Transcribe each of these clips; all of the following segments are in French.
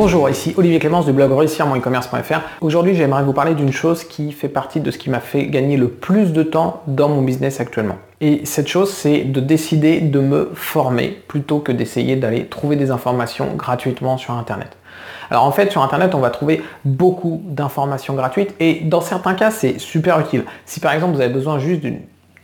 Bonjour, ici Olivier Clémence du blog réussir mon e-commerce.fr. Aujourd'hui, j'aimerais vous parler d'une chose qui fait partie de ce qui m'a fait gagner le plus de temps dans mon business actuellement. Et cette chose, c'est de décider de me former plutôt que d'essayer d'aller trouver des informations gratuitement sur Internet. Alors en fait, sur Internet, on va trouver beaucoup d'informations gratuites et dans certains cas, c'est super utile. Si par exemple, vous avez besoin juste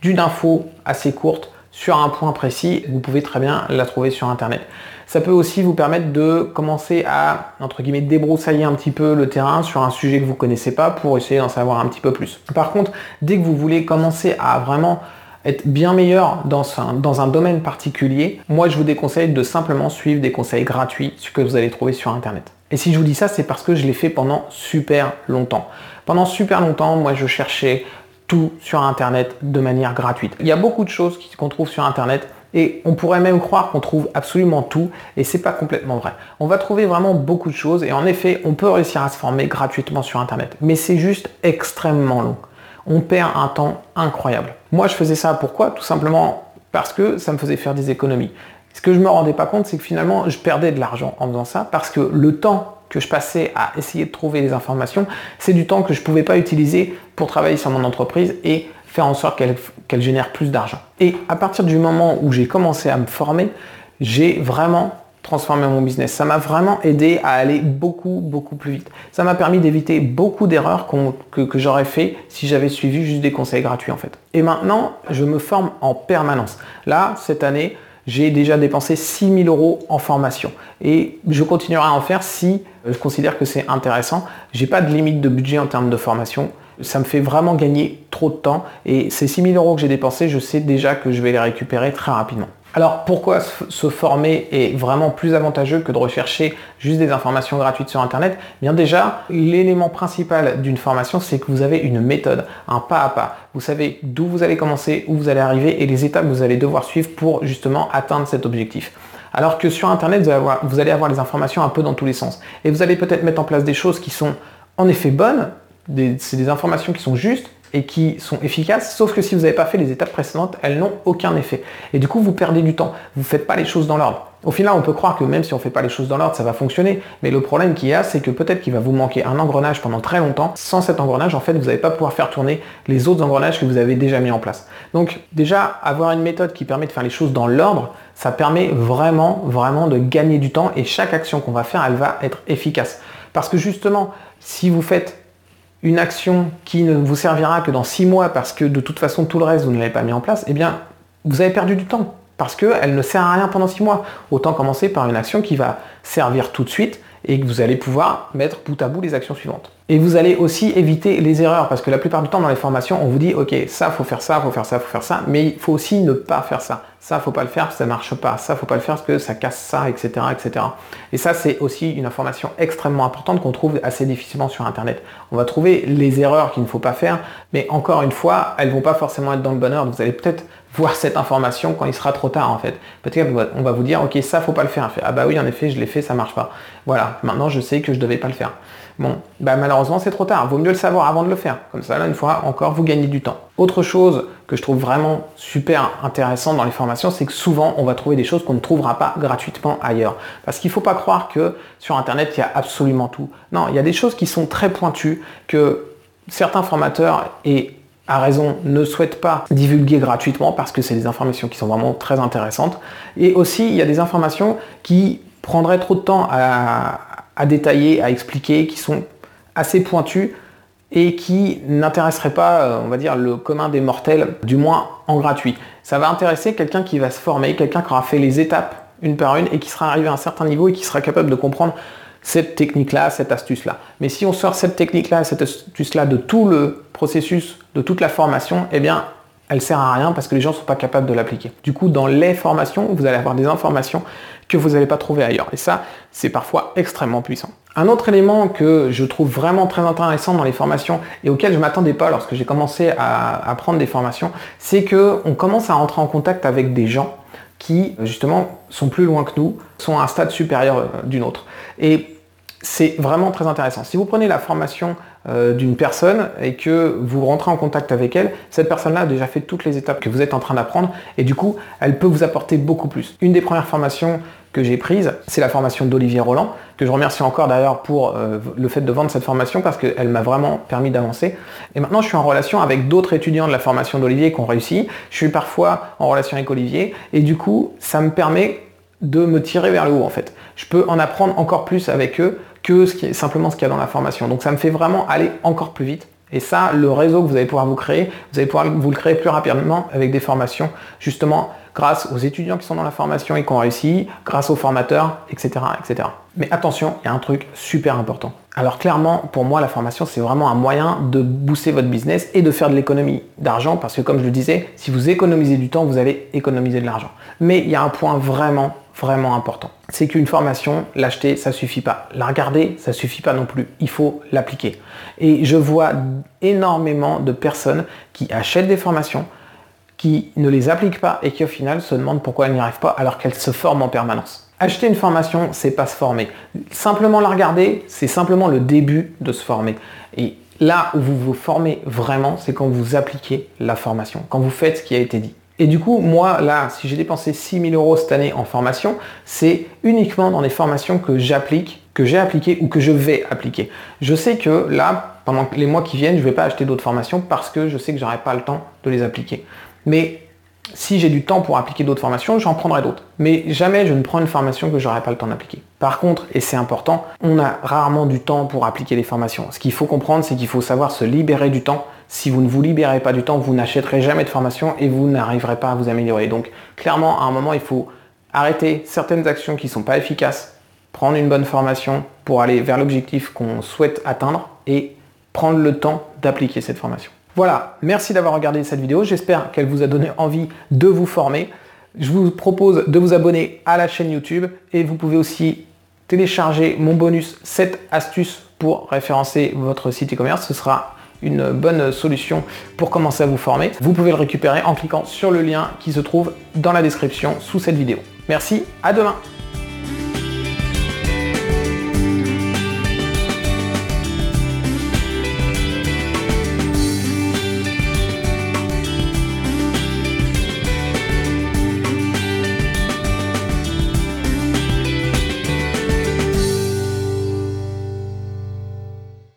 d'une info assez courte sur un point précis, vous pouvez très bien la trouver sur Internet. Ça peut aussi vous permettre de commencer à, entre guillemets, débroussailler un petit peu le terrain sur un sujet que vous ne connaissez pas pour essayer d'en savoir un petit peu plus. Par contre, dès que vous voulez commencer à vraiment être bien meilleur dans un, domaine particulier, moi je vous déconseille de simplement suivre des conseils gratuits que vous allez trouver sur Internet. Et si je vous dis ça, c'est parce que je l'ai fait pendant super longtemps. Pendant super longtemps, moi je cherchais tout sur Internet de manière gratuite. Il y a beaucoup de choses qu'on trouve sur Internet et on pourrait même croire qu'on trouve absolument tout et c'est pas complètement vrai. On va trouver vraiment beaucoup de choses et en effet, on peut réussir à se former gratuitement sur Internet. Mais c'est juste extrêmement long. On perd un temps incroyable. Moi, je faisais ça pourquoi? Tout simplement parce que ça me faisait faire des économies. Ce que je me rendais pas compte, c'est que finalement, je perdais de l'argent en faisant ça parce que le temps que je passais à essayer de trouver des informations, c'est du temps que je ne pouvais pas utiliser pour travailler sur mon entreprise et faire en sorte qu'elle génère plus d'argent. Et à partir du moment où j'ai commencé à me former, j'ai vraiment transformé mon business. Ça m'a vraiment aidé à aller beaucoup, beaucoup plus vite. Ça m'a permis d'éviter beaucoup d'erreurs que, que j'aurais fait si j'avais suivi juste des conseils gratuits en fait. Et maintenant, je me forme en permanence. Là, cette année, j'ai déjà dépensé 6000 euros en formation. Et je continuerai à en faire si je considère que c'est intéressant. J'ai pas de limite de budget en termes de formation. Ça me fait vraiment gagner trop de temps. Et ces 6000 euros que j'ai dépensés, je sais déjà que je vais les récupérer très rapidement. Alors pourquoi se former est vraiment plus avantageux que de rechercher juste des informations gratuites sur Internet? Bien déjà, l'élément principal d'une formation, c'est que vous avez une méthode, un pas à pas. Vous savez d'où vous allez commencer, où vous allez arriver et les étapes que vous allez devoir suivre pour justement atteindre cet objectif. Alors que sur Internet, vous allez, avoir, vous allez avoir les informations un peu dans tous les sens. Et vous allez peut-être mettre en place des choses qui sont en effet bonnes, c'est des informations qui sont justes, et qui sont efficaces, sauf que si vous n'avez pas fait les étapes précédentes, elles n'ont aucun effet. Et du coup, vous perdez du temps. Vous ne faites pas les choses dans l'ordre. Au final, on peut croire que même si on ne fait pas les choses dans l'ordre, ça va fonctionner. Mais le problème qu'il y a, c'est que peut-être qu'il va vous manquer un engrenage pendant très longtemps. Sans cet engrenage, en fait, vous n'allez pas pouvoir faire tourner les autres engrenages que vous avez déjà mis en place. Donc déjà, avoir une méthode qui permet de faire les choses dans l'ordre, ça permet vraiment, vraiment de gagner du temps et chaque action qu'on va faire, elle va être efficace. Parce que justement, si vous faites une action qui ne vous servira que dans six mois parce que de toute façon tout le reste vous ne l'avez pas mis en place, eh bien vous avez perdu du temps parce qu'elle ne sert à rien pendant six mois. Autant commencer par une action qui va servir tout de suite et que vous allez pouvoir mettre bout à bout les actions suivantes. Et vous allez aussi éviter les erreurs parce que la plupart du temps dans les formations, on vous dit ok, ça faut faire ça, faut faire ça, faut faire ça, mais il faut aussi ne pas faire ça. Ça faut pas le faire, ça marche pas. Ça faut pas le faire parce que ça casse ça, etc., etc. Et ça c'est aussi une information extrêmement importante qu'on trouve assez difficilement sur Internet. On va trouver les erreurs qu'il ne faut pas faire, mais encore une fois, elles vont pas forcément être dans le bon ordre. Vous allez peut-être voir cette information quand il sera trop tard en fait. Peut-être qu'on va vous dire ok ça faut pas le faire. Ah bah oui en effet je l'ai fait, ça marche pas. Voilà, maintenant je sais que je devais pas le faire. Bon, bah malheureusement c'est trop tard. Vaut mieux le savoir avant de le faire. Comme ça là une fois encore vous gagnez du temps. Autre chose que je trouve vraiment super intéressant dans les formations, c'est que souvent on va trouver des choses qu'on ne trouvera pas gratuitement ailleurs. Parce qu'il ne faut pas croire que sur internet il y a absolument tout. Non, il y a des choses qui sont très pointues que certains formateurs et à raison, ne souhaite pas divulguer gratuitement parce que c'est des informations qui sont vraiment très intéressantes. Et aussi, il y a des informations qui prendraient trop de temps à, détailler, à expliquer, qui sont assez pointues et qui n'intéresseraient pas, euh, on va dire, le commun des mortels, du moins en gratuit. Ça va intéresser quelqu'un qui va se former, quelqu'un qui aura fait les étapes une par une et qui sera arrivé à un certain niveau et qui sera capable de comprendre cette technique-là, cette astuce-là. Mais si on sort cette technique-là, cette astuce-là de tout le processus, de toute la formation, eh bien, elle sert à rien parce que les gens ne sont pas capables de l'appliquer. Du coup, dans les formations, vous allez avoir des informations que vous n'allez pas trouver ailleurs. Et ça, c'est parfois extrêmement puissant. Un autre élément que je trouve vraiment très intéressant dans les formations et auquel je ne m'attendais pas lorsque j'ai commencé à, prendre des formations, c'est qu'on commence à rentrer en contact avec des gens qui, justement, sont plus loin que nous, sont à un stade supérieur euh, d'une autre. Et c'est vraiment très intéressant. Si vous prenez la formation euh, d'une personne et que vous rentrez en contact avec elle, cette personne-là a déjà fait toutes les étapes que vous êtes en train d'apprendre et du coup, elle peut vous apporter beaucoup plus. Une des premières formations que j'ai prise, c'est la formation d'Olivier Roland, que je remercie encore d'ailleurs pour euh, le fait de vendre cette formation parce qu'elle m'a vraiment permis d'avancer. Et maintenant, je suis en relation avec d'autres étudiants de la formation d'Olivier qui ont réussi. Je suis parfois en relation avec Olivier et du coup, ça me permet de me tirer vers le haut en fait. Je peux en apprendre encore plus avec eux que ce qui est, simplement ce qu'il y a dans la formation. Donc ça me fait vraiment aller encore plus vite. Et ça, le réseau que vous allez pouvoir vous créer, vous allez pouvoir vous le créer plus rapidement avec des formations, justement grâce aux étudiants qui sont dans la formation et qui ont réussi, grâce aux formateurs, etc. etc. Mais attention, il y a un truc super important. Alors clairement, pour moi, la formation, c'est vraiment un moyen de booster votre business et de faire de l'économie d'argent, parce que comme je le disais, si vous économisez du temps, vous allez économiser de l'argent. Mais il y a un point vraiment vraiment important. C'est qu'une formation, l'acheter, ça suffit pas. La regarder, ça suffit pas non plus. Il faut l'appliquer. Et je vois énormément de personnes qui achètent des formations, qui ne les appliquent pas et qui au final se demandent pourquoi elles n'y arrivent pas alors qu'elles se forment en permanence. Acheter une formation, c'est pas se former. Simplement la regarder, c'est simplement le début de se former. Et là où vous vous formez vraiment, c'est quand vous appliquez la formation, quand vous faites ce qui a été dit. Et du coup, moi, là, si j'ai dépensé 6 000 euros cette année en formation, c'est uniquement dans les formations que j'applique, que j'ai appliquées ou que je vais appliquer. Je sais que là, pendant les mois qui viennent, je ne vais pas acheter d'autres formations parce que je sais que j'aurai pas le temps de les appliquer. Mais si j'ai du temps pour appliquer d'autres formations, j'en prendrai d'autres. Mais jamais je ne prends une formation que j'aurai pas le temps d'appliquer. Par contre, et c'est important, on a rarement du temps pour appliquer les formations. Ce qu'il faut comprendre, c'est qu'il faut savoir se libérer du temps. Si vous ne vous libérez pas du temps, vous n'achèterez jamais de formation et vous n'arriverez pas à vous améliorer. Donc clairement, à un moment, il faut arrêter certaines actions qui ne sont pas efficaces, prendre une bonne formation pour aller vers l'objectif qu'on souhaite atteindre et prendre le temps d'appliquer cette formation. Voilà, merci d'avoir regardé cette vidéo. J'espère qu'elle vous a donné envie de vous former. Je vous propose de vous abonner à la chaîne YouTube et vous pouvez aussi télécharger mon bonus 7 astuces pour référencer votre site e-commerce. Ce sera une bonne solution pour commencer à vous former. Vous pouvez le récupérer en cliquant sur le lien qui se trouve dans la description sous cette vidéo. Merci, à demain